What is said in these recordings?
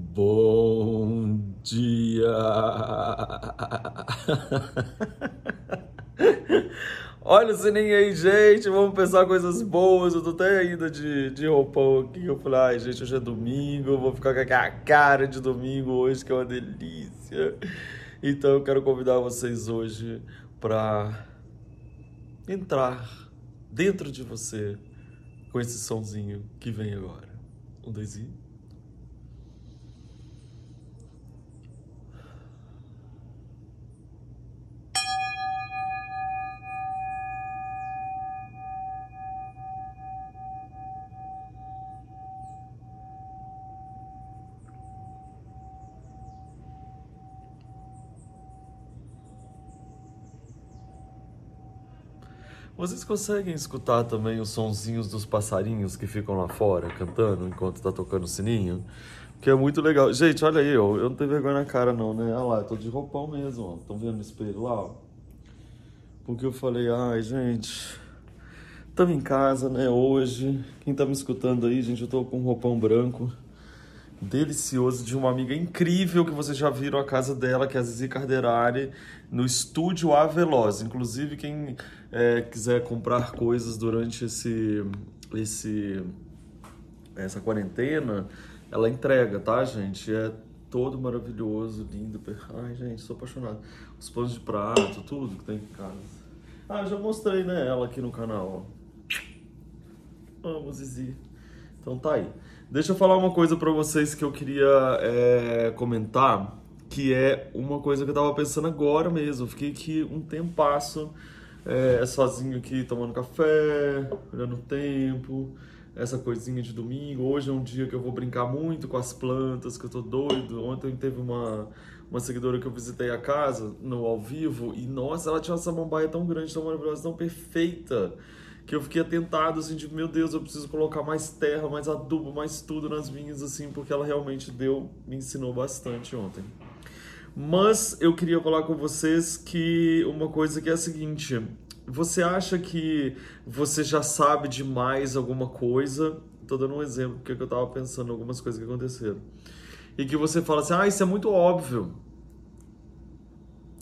Bom dia! Olha o sininho aí, gente. Vamos pensar coisas boas. Eu tô até ainda de, de roupão aqui. Eu falei, ai, gente, hoje é domingo. Eu vou ficar com a cara de domingo hoje, que é uma delícia. Então eu quero convidar vocês hoje para entrar dentro de você com esse sonzinho que vem agora. Um, dois e. Vocês conseguem escutar também os sonzinhos dos passarinhos que ficam lá fora cantando enquanto tá tocando o sininho? Que é muito legal. Gente, olha aí, ó. Eu não tenho vergonha na cara, não, né? Olha lá, eu tô de roupão mesmo, ó. Estão vendo no espelho lá, ó? Porque eu falei, ai, gente. Estamos em casa, né? Hoje. Quem tá me escutando aí, gente, eu tô com um roupão branco delicioso de uma amiga incrível que vocês já viram a casa dela, que é a Zizi Carderari, no estúdio A Veloz. Inclusive, quem é, quiser comprar coisas durante esse, esse, essa quarentena, ela entrega, tá, gente? É todo maravilhoso, lindo. Ai, gente, sou apaixonado. Os pães de prato, tudo que tem em casa. Ah, já mostrei, né, ela aqui no canal, ó. Amo, Zizi. Então tá aí. Deixa eu falar uma coisa para vocês que eu queria é, comentar, que é uma coisa que eu tava pensando agora mesmo. Eu fiquei aqui um tempasso é, sozinho aqui tomando café, olhando o tempo, essa coisinha de domingo. Hoje é um dia que eu vou brincar muito com as plantas, que eu tô doido. Ontem teve uma, uma seguidora que eu visitei a casa no ao vivo e nossa, ela tinha uma samambaia tão grande, tão maravilhosa, tão perfeita que eu fiquei atentado, assim, de, meu Deus, eu preciso colocar mais terra, mais adubo, mais tudo nas vinhas, assim, porque ela realmente deu, me ensinou bastante ontem. Mas eu queria falar com vocês que uma coisa que é a seguinte, você acha que você já sabe demais alguma coisa? Tô dando um exemplo, porque eu tava pensando em algumas coisas que aconteceram. E que você fala assim, ah, isso é muito óbvio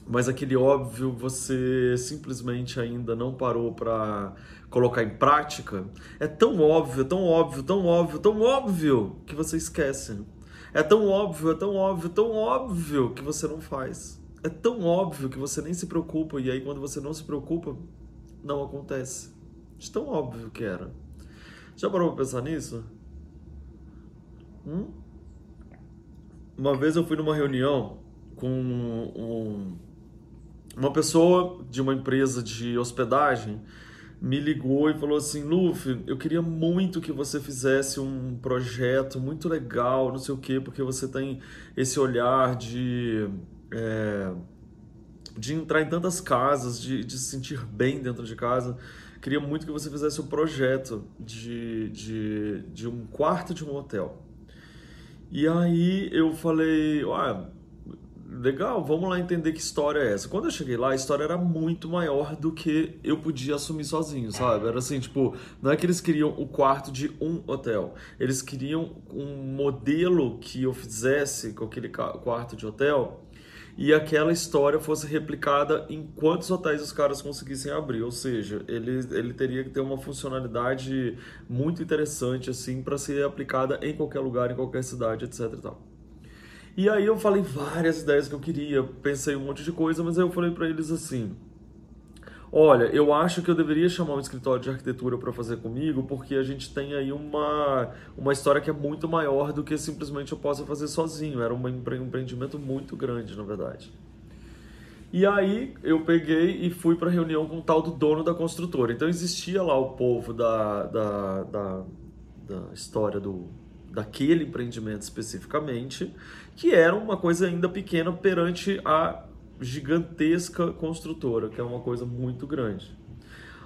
mas aquele óbvio você simplesmente ainda não parou para colocar em prática, é tão óbvio, tão óbvio, tão óbvio, tão óbvio que você esquece. É tão óbvio, é tão óbvio, tão óbvio que você não faz. É tão óbvio que você nem se preocupa e aí quando você não se preocupa, não acontece. De tão óbvio que era. Já parou pra pensar nisso? Hum? Uma vez eu fui numa reunião com um uma pessoa de uma empresa de hospedagem me ligou e falou assim: Luffy, eu queria muito que você fizesse um projeto muito legal, não sei o quê, porque você tem esse olhar de. É, de entrar em tantas casas, de, de se sentir bem dentro de casa. Queria muito que você fizesse um projeto de, de, de um quarto de um hotel. E aí eu falei, ah, legal, vamos lá entender que história é essa. Quando eu cheguei lá, a história era muito maior do que eu podia assumir sozinho, sabe? Era assim, tipo, não é que eles queriam o quarto de um hotel. Eles queriam um modelo que eu fizesse com aquele quarto de hotel e aquela história fosse replicada em quantos hotéis os caras conseguissem abrir. Ou seja, ele, ele teria que ter uma funcionalidade muito interessante, assim, para ser aplicada em qualquer lugar, em qualquer cidade, etc e tal. E aí eu falei várias ideias que eu queria, pensei um monte de coisa, mas aí eu falei para eles assim: Olha, eu acho que eu deveria chamar um escritório de arquitetura para fazer comigo, porque a gente tem aí uma, uma história que é muito maior do que simplesmente eu possa fazer sozinho. Era um empreendimento muito grande, na verdade. E aí eu peguei e fui para reunião com o tal do dono da construtora. Então existia lá o povo da, da, da, da história do, daquele empreendimento especificamente, que era uma coisa ainda pequena perante a gigantesca construtora, que é uma coisa muito grande.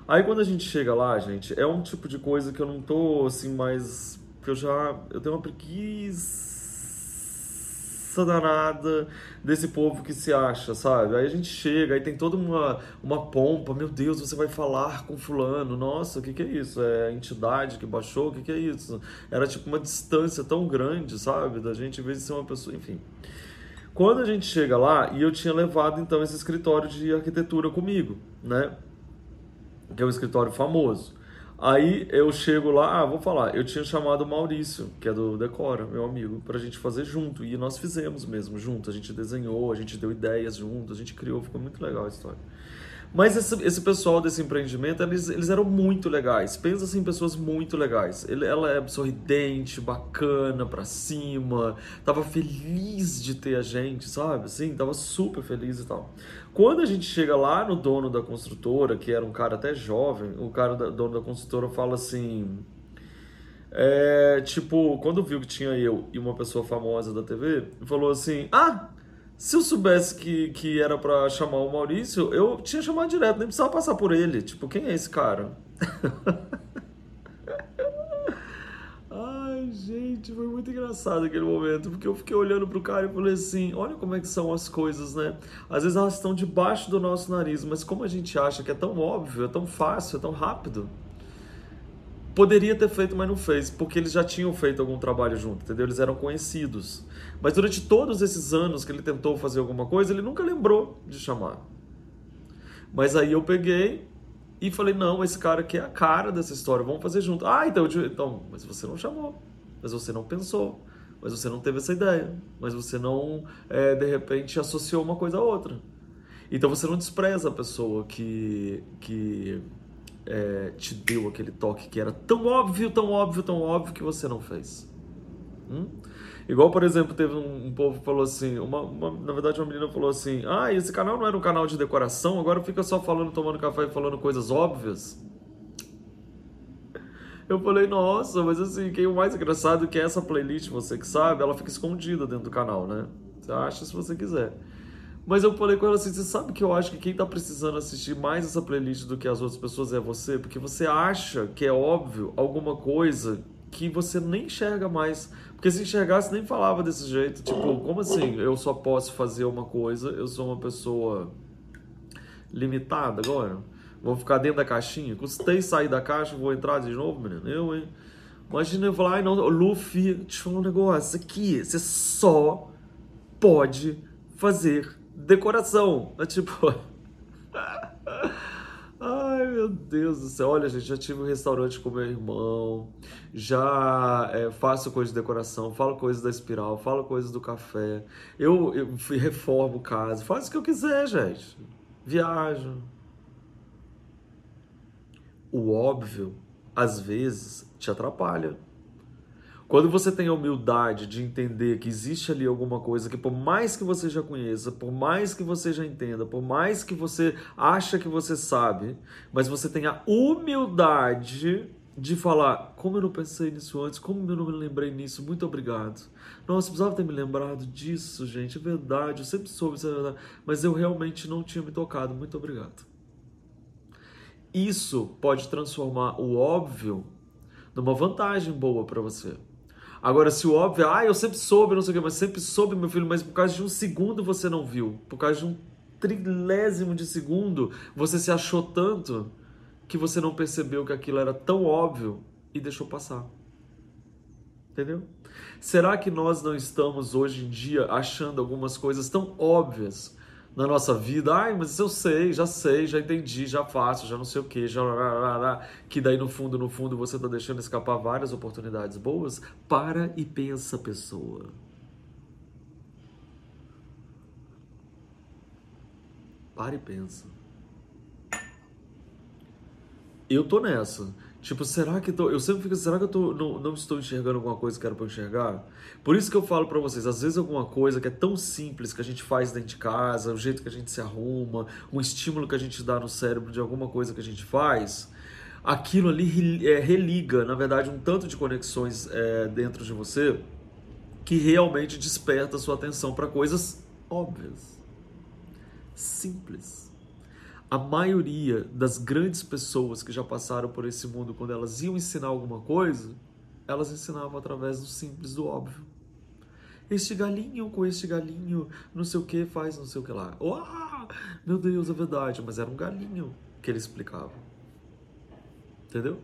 Aí quando a gente chega lá, gente, é um tipo de coisa que eu não tô assim mais que eu já eu tenho uma preguiça preguiça danada desse povo que se acha, sabe? Aí a gente chega, aí tem toda uma, uma pompa, meu Deus, você vai falar com fulano, nossa, o que, que é isso? É a entidade que baixou, o que, que é isso? Era tipo uma distância tão grande, sabe? Da gente, em vez de ser uma pessoa, enfim. Quando a gente chega lá, e eu tinha levado então esse escritório de arquitetura comigo, né? Que é um escritório famoso. Aí eu chego lá, ah, vou falar, eu tinha chamado o Maurício, que é do Decora, meu amigo, pra gente fazer junto. E nós fizemos mesmo junto. A gente desenhou, a gente deu ideias junto, a gente criou, ficou muito legal a história. Mas esse, esse pessoal desse empreendimento, eles, eles eram muito legais. Pensa assim, pessoas muito legais. Ele, ela é sorridente, bacana, pra cima, tava feliz de ter a gente, sabe? Assim, tava super feliz e tal. Quando a gente chega lá no dono da construtora, que era um cara até jovem, o cara da dono da construtora fala assim. É, tipo, quando viu que tinha eu e uma pessoa famosa da TV, falou assim: Ah, se eu soubesse que, que era para chamar o Maurício, eu tinha chamado direto, nem precisava passar por ele. Tipo, quem é esse cara? Ai, gente, foi muito engraçado aquele momento, porque eu fiquei olhando pro cara e falei assim: olha como é que são as coisas, né? Às vezes elas estão debaixo do nosso nariz, mas como a gente acha que é tão óbvio, é tão fácil, é tão rápido. Poderia ter feito, mas não fez, porque eles já tinham feito algum trabalho junto, entendeu? Eles eram conhecidos. Mas durante todos esses anos que ele tentou fazer alguma coisa, ele nunca lembrou de chamar. Mas aí eu peguei e falei: não, esse cara aqui é a cara dessa história, vamos fazer junto. Ah, então, então, mas você não chamou, mas você não pensou, mas você não teve essa ideia, mas você não, é, de repente, associou uma coisa a outra. Então você não despreza a pessoa que, que é, te deu aquele toque que era tão óbvio, tão óbvio, tão óbvio que você não fez. Hum? Igual, por exemplo, teve um, um povo que falou assim, uma, uma, na verdade uma menina falou assim, ah, esse canal não era um canal de decoração, agora fica só falando, tomando café e falando coisas óbvias. Eu falei, nossa, mas assim, quem é o mais engraçado é que essa playlist, você que sabe, ela fica escondida dentro do canal, né? Você acha se você quiser. Mas eu falei com ela assim: você sabe que eu acho que quem tá precisando assistir mais essa playlist do que as outras pessoas é você? Porque você acha que é óbvio alguma coisa que você nem enxerga mais. Porque se enxergasse, nem falava desse jeito. Tipo, como assim? Eu só posso fazer uma coisa, eu sou uma pessoa limitada agora? Vou ficar dentro da caixinha? Custei sair da caixa, vou entrar de novo, menino? Eu, hein? Imagina eu falar, ai não, Luffy, deixa eu falar um negócio aqui. Você só pode fazer decoração. É tipo. Ai meu Deus do céu, olha gente, já tive um restaurante com meu irmão, já é, faço coisas de decoração, falo coisas da espiral, falo coisas do café, eu, eu reformo casa, faço o que eu quiser, gente. Viajo. O óbvio, às vezes, te atrapalha. Quando você tem a humildade de entender que existe ali alguma coisa que por mais que você já conheça, por mais que você já entenda, por mais que você acha que você sabe, mas você tem a humildade de falar, como eu não pensei nisso antes, como eu não me lembrei nisso, muito obrigado. Nossa, precisava ter me lembrado disso, gente, é verdade, eu sempre soube isso é verdade, mas eu realmente não tinha me tocado, muito obrigado. Isso pode transformar o óbvio numa vantagem boa para você. Agora, se o óbvio, ah, eu sempre soube, não sei o que, mas sempre soube, meu filho, mas por causa de um segundo você não viu, por causa de um trilésimo de segundo, você se achou tanto que você não percebeu que aquilo era tão óbvio e deixou passar. Entendeu? Será que nós não estamos hoje em dia achando algumas coisas tão óbvias na nossa vida, ai, mas eu sei, já sei, já entendi, já faço, já não sei o que, já que daí no fundo, no fundo você está deixando escapar várias oportunidades boas. Para e pensa, pessoa. Para e pensa. Eu tô nessa. Tipo, será que tô, eu sempre fico, será que eu tô, não, não estou enxergando alguma coisa que era para enxergar? Por isso que eu falo para vocês, às vezes alguma coisa que é tão simples que a gente faz dentro de casa, o jeito que a gente se arruma, um estímulo que a gente dá no cérebro de alguma coisa que a gente faz, aquilo ali é, religa, na verdade, um tanto de conexões é, dentro de você que realmente desperta a sua atenção para coisas óbvias, simples a maioria das grandes pessoas que já passaram por esse mundo, quando elas iam ensinar alguma coisa, elas ensinavam através do simples, do óbvio. este galinho com este galinho, não sei o que, faz não sei o que lá. Meu Deus, é verdade, mas era um galinho que ele explicava. Entendeu?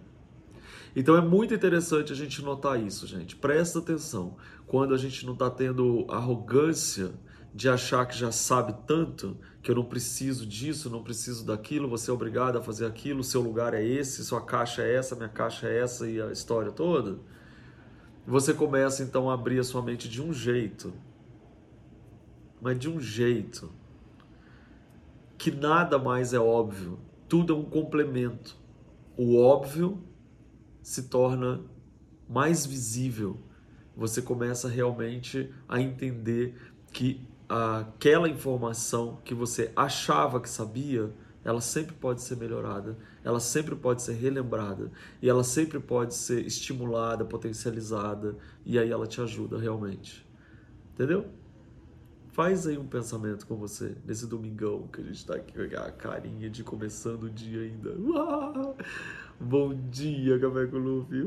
Então é muito interessante a gente notar isso, gente. Presta atenção. Quando a gente não está tendo arrogância de achar que já sabe tanto, que eu não preciso disso, não preciso daquilo, você é obrigado a fazer aquilo, seu lugar é esse, sua caixa é essa, minha caixa é essa e a história toda. Você começa então a abrir a sua mente de um jeito, mas de um jeito que nada mais é óbvio, tudo é um complemento. O óbvio se torna mais visível. Você começa realmente a entender que aquela informação que você achava que sabia, ela sempre pode ser melhorada, ela sempre pode ser relembrada e ela sempre pode ser estimulada, potencializada e aí ela te ajuda realmente. Entendeu? Faz aí um pensamento com você nesse domingão que a gente está aqui com a carinha de começando o dia ainda. Bom dia, Café Luffy.